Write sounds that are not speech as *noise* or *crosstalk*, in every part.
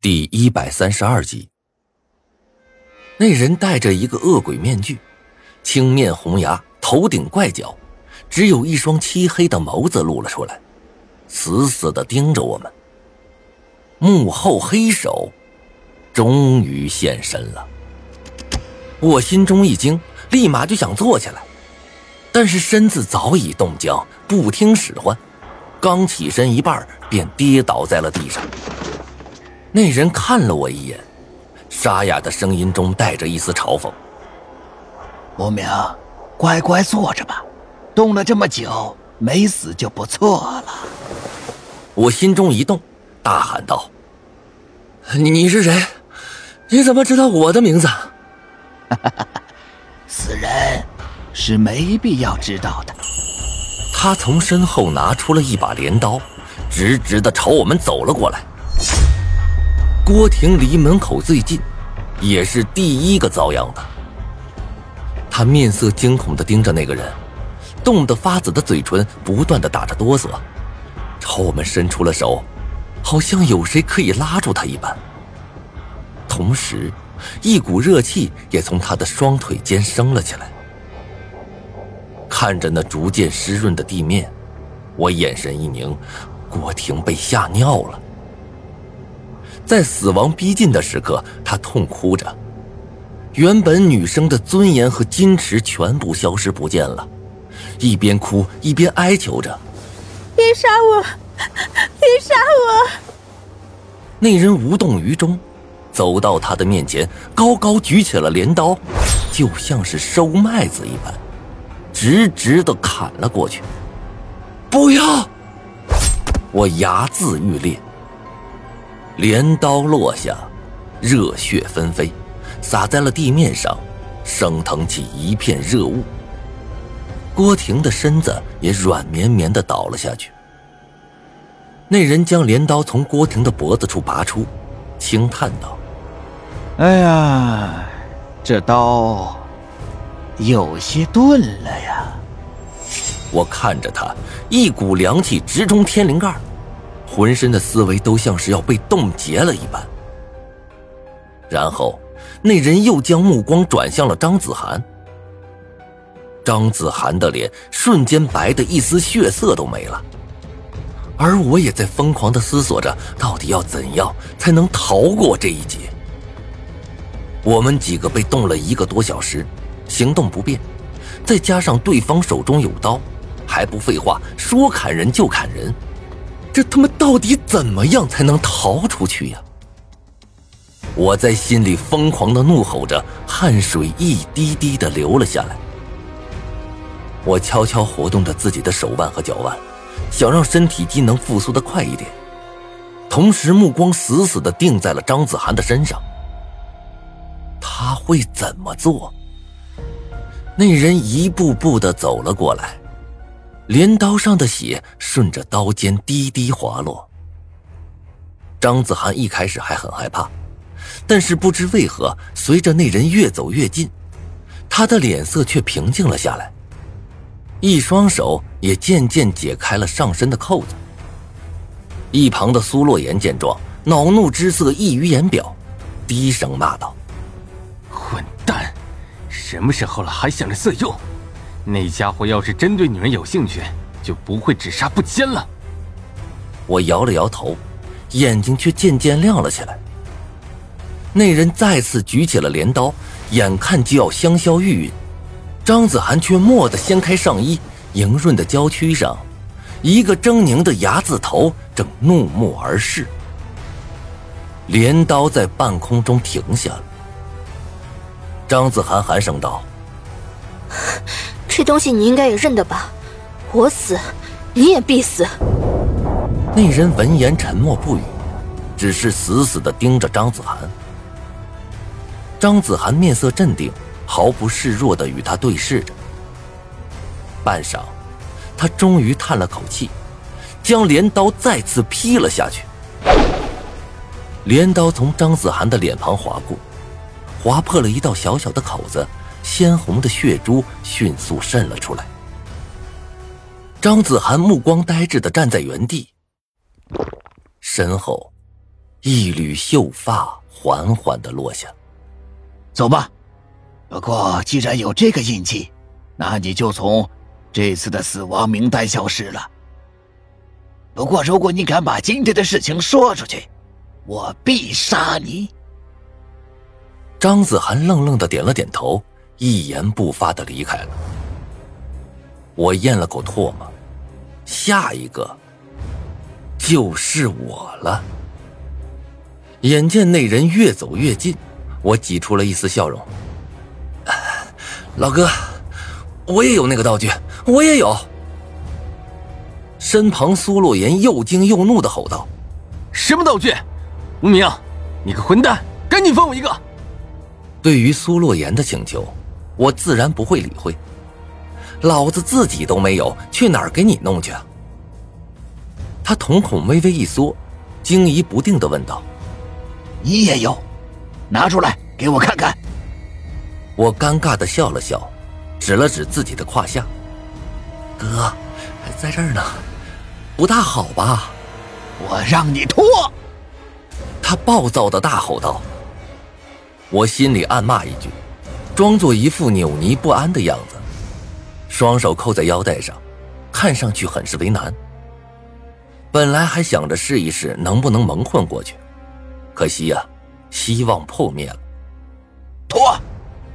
第一百三十二集，那人戴着一个恶鬼面具，青面红牙，头顶怪角，只有一双漆黑的眸子露了出来，死死的盯着我们。幕后黑手终于现身了，我心中一惊，立马就想坐起来，但是身子早已冻僵，不听使唤，刚起身一半，便跌倒在了地上。那人看了我一眼，沙哑的声音中带着一丝嘲讽：“无名，乖乖坐着吧，冻了这么久，没死就不错了。”我心中一动，大喊道：“你你是谁？你怎么知道我的名字？”“ *laughs* 死人是没必要知道的。”他从身后拿出了一把镰刀，直直的朝我们走了过来。郭婷离门口最近，也是第一个遭殃的。他面色惊恐的盯着那个人，冻得发紫的嘴唇不断的打着哆嗦，朝我们伸出了手，好像有谁可以拉住他一般。同时，一股热气也从他的双腿间升了起来。看着那逐渐湿润的地面，我眼神一凝，郭婷被吓尿了。在死亡逼近的时刻，她痛哭着，原本女生的尊严和矜持全部消失不见了，一边哭一边哀求着：“别杀我，别杀我！”那人无动于衷，走到她的面前，高高举起了镰刀，就像是收麦子一般，直直的砍了过去。不要！我牙眦欲裂。镰刀落下，热血纷飞，洒在了地面上，升腾起一片热雾。郭婷的身子也软绵绵的倒了下去。那人将镰刀从郭婷的脖子处拔出，轻叹道：“哎呀，这刀有些钝了呀。”我看着他，一股凉气直冲天灵盖。浑身的思维都像是要被冻结了一般，然后那人又将目光转向了张子涵。张子涵的脸瞬间白的一丝血色都没了，而我也在疯狂的思索着，到底要怎样才能逃过这一劫。我们几个被冻了一个多小时，行动不便，再加上对方手中有刀，还不废话，说砍人就砍人。这他妈到底怎么样才能逃出去呀？我在心里疯狂的怒吼着，汗水一滴滴的流了下来。我悄悄活动着自己的手腕和脚腕，想让身体机能复苏的快一点，同时目光死死的定在了张子涵的身上。他会怎么做？那人一步步的走了过来。镰刀上的血顺着刀尖滴滴滑落。张子涵一开始还很害怕，但是不知为何，随着那人越走越近，他的脸色却平静了下来，一双手也渐渐解开了上身的扣子。一旁的苏洛言见状，恼怒之色溢于言表，低声骂道：“混蛋，什么时候了还想着色诱？”那家伙要是真对女人有兴趣，就不会只杀不奸了。我摇了摇头，眼睛却渐渐亮了起来。那人再次举起了镰刀，眼看就要香消玉殒，张子涵却蓦地掀开上衣，莹润的娇躯上，一个狰狞的牙字头正怒目而视。镰刀在半空中停下了。张子涵寒声道。这东西你应该也认得吧？我死，你也必死。那人闻言沉默不语，只是死死的盯着张子涵。张子涵面色镇定，毫不示弱的与他对视着。半晌，他终于叹了口气，将镰刀再次劈了下去。镰刀从张子涵的脸庞划过，划破了一道小小的口子。鲜红的血珠迅速渗了出来。张子涵目光呆滞的站在原地，身后一缕秀发缓缓的落下。走吧。不过既然有这个印记，那你就从这次的死亡名单消失了。不过如果你敢把今天的事情说出去，我必杀你。张子涵愣愣的点了点头，一言不发的离开了。我咽了口唾沫，下一个就是我了。眼见那人越走越近，我挤出了一丝笑容：“老哥，我也有那个道具，我也有。”身旁苏洛言又惊又怒的吼道：“什么道具？无名，你个混蛋，赶紧放我一个！”对于苏洛言的请求，我自然不会理会。老子自己都没有，去哪儿给你弄去啊？他瞳孔微微一缩，惊疑不定的问道：“你也有？拿出来给我看看。”我尴尬的笑了笑，指了指自己的胯下：“哥，还在这儿呢，不大好吧？”我让你脱！他暴躁的大吼道。我心里暗骂一句，装作一副扭捏不安的样子。双手扣在腰带上，看上去很是为难。本来还想着试一试能不能蒙混过去，可惜呀，希望破灭了。脱，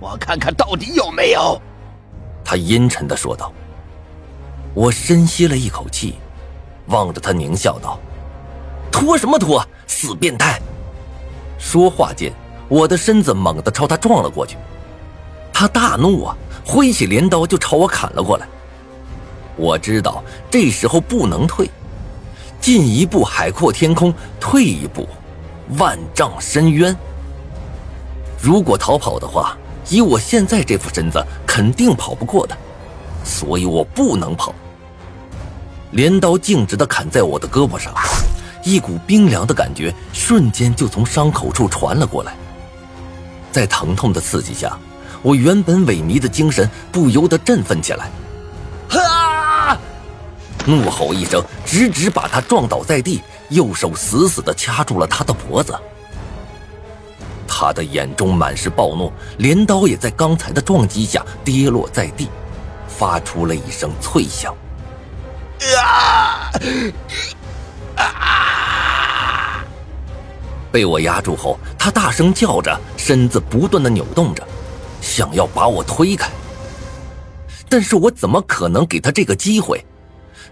我看看到底有没有。他阴沉的说道。我深吸了一口气，望着他狞笑道：“脱什么脱，死变态！”说话间，我的身子猛地朝他撞了过去。他大怒啊！挥起镰刀就朝我砍了过来。我知道这时候不能退，进一步海阔天空，退一步万丈深渊。如果逃跑的话，以我现在这副身子，肯定跑不过的，所以我不能跑。镰刀径直的砍在我的胳膊上，一股冰凉的感觉瞬间就从伤口处传了过来，在疼痛的刺激下。我原本萎靡的精神不由得振奋起来，啊！怒吼一声，直直把他撞倒在地，右手死死地掐住了他的脖子。他的眼中满是暴怒，镰刀也在刚才的撞击下跌落在地，发出了一声脆响。啊！啊！被我压住后，他大声叫着，身子不断的扭动着。想要把我推开，但是我怎么可能给他这个机会？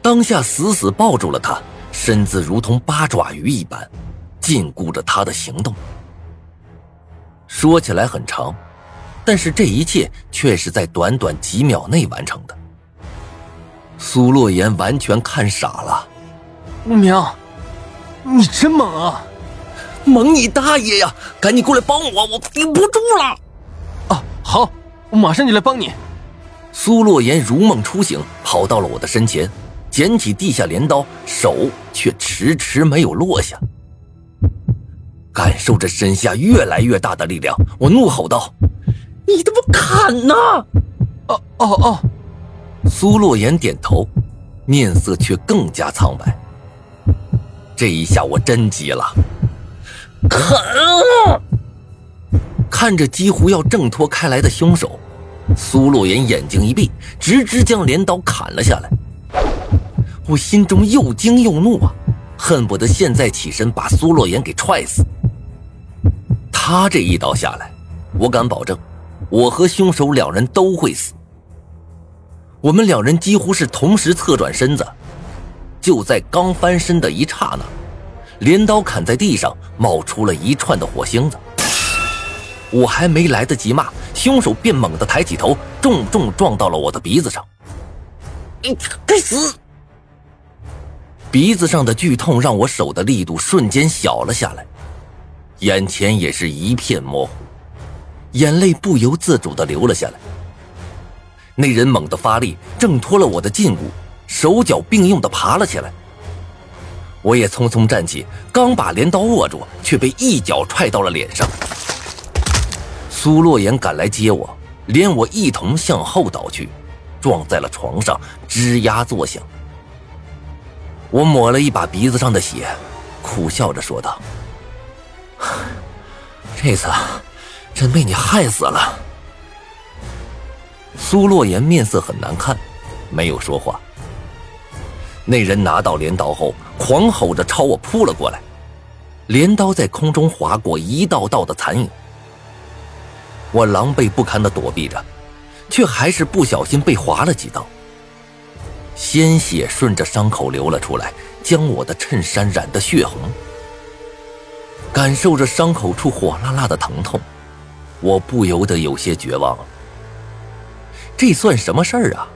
当下死死抱住了他，身子如同八爪鱼一般，禁锢着他的行动。说起来很长，但是这一切却是在短短几秒内完成的。苏洛言完全看傻了，无名，你真猛啊！猛你大爷呀！赶紧过来帮我，我顶不住了。好，我马上就来帮你。苏洛言如梦初醒，跑到了我的身前，捡起地下镰刀，手却迟迟没有落下。感受着身下越来越大的力量，我怒吼道：“你他妈砍呐！”哦哦哦！苏洛言点头，面色却更加苍白。这一下我真急了，砍啊！看着几乎要挣脱开来的凶手，苏洛言眼睛一闭，直直将镰刀砍了下来。我心中又惊又怒啊，恨不得现在起身把苏洛言给踹死。他这一刀下来，我敢保证，我和凶手两人都会死。我们两人几乎是同时侧转身子，就在刚翻身的一刹那，镰刀砍在地上，冒出了一串的火星子。我还没来得及骂，凶手便猛地抬起头，重重撞到了我的鼻子上。你该死！鼻子上的剧痛让我手的力度瞬间小了下来，眼前也是一片模糊，眼泪不由自主的流了下来。那人猛地发力，挣脱了我的禁锢，手脚并用的爬了起来。我也匆匆站起，刚把镰刀握住，却被一脚踹到了脸上。苏洛言赶来接我，连我一同向后倒去，撞在了床上，吱呀作响。我抹了一把鼻子上的血，苦笑着说道：“ *sighs* 这次真被你害死了。苏洛言面色很难看，没有说话。那人拿到镰刀后，狂吼着朝我扑了过来，镰刀在空中划过一道道的残影。我狼狈不堪地躲避着，却还是不小心被划了几刀，鲜血顺着伤口流了出来，将我的衬衫染得血红。感受着伤口处火辣辣的疼痛，我不由得有些绝望了。这算什么事儿啊？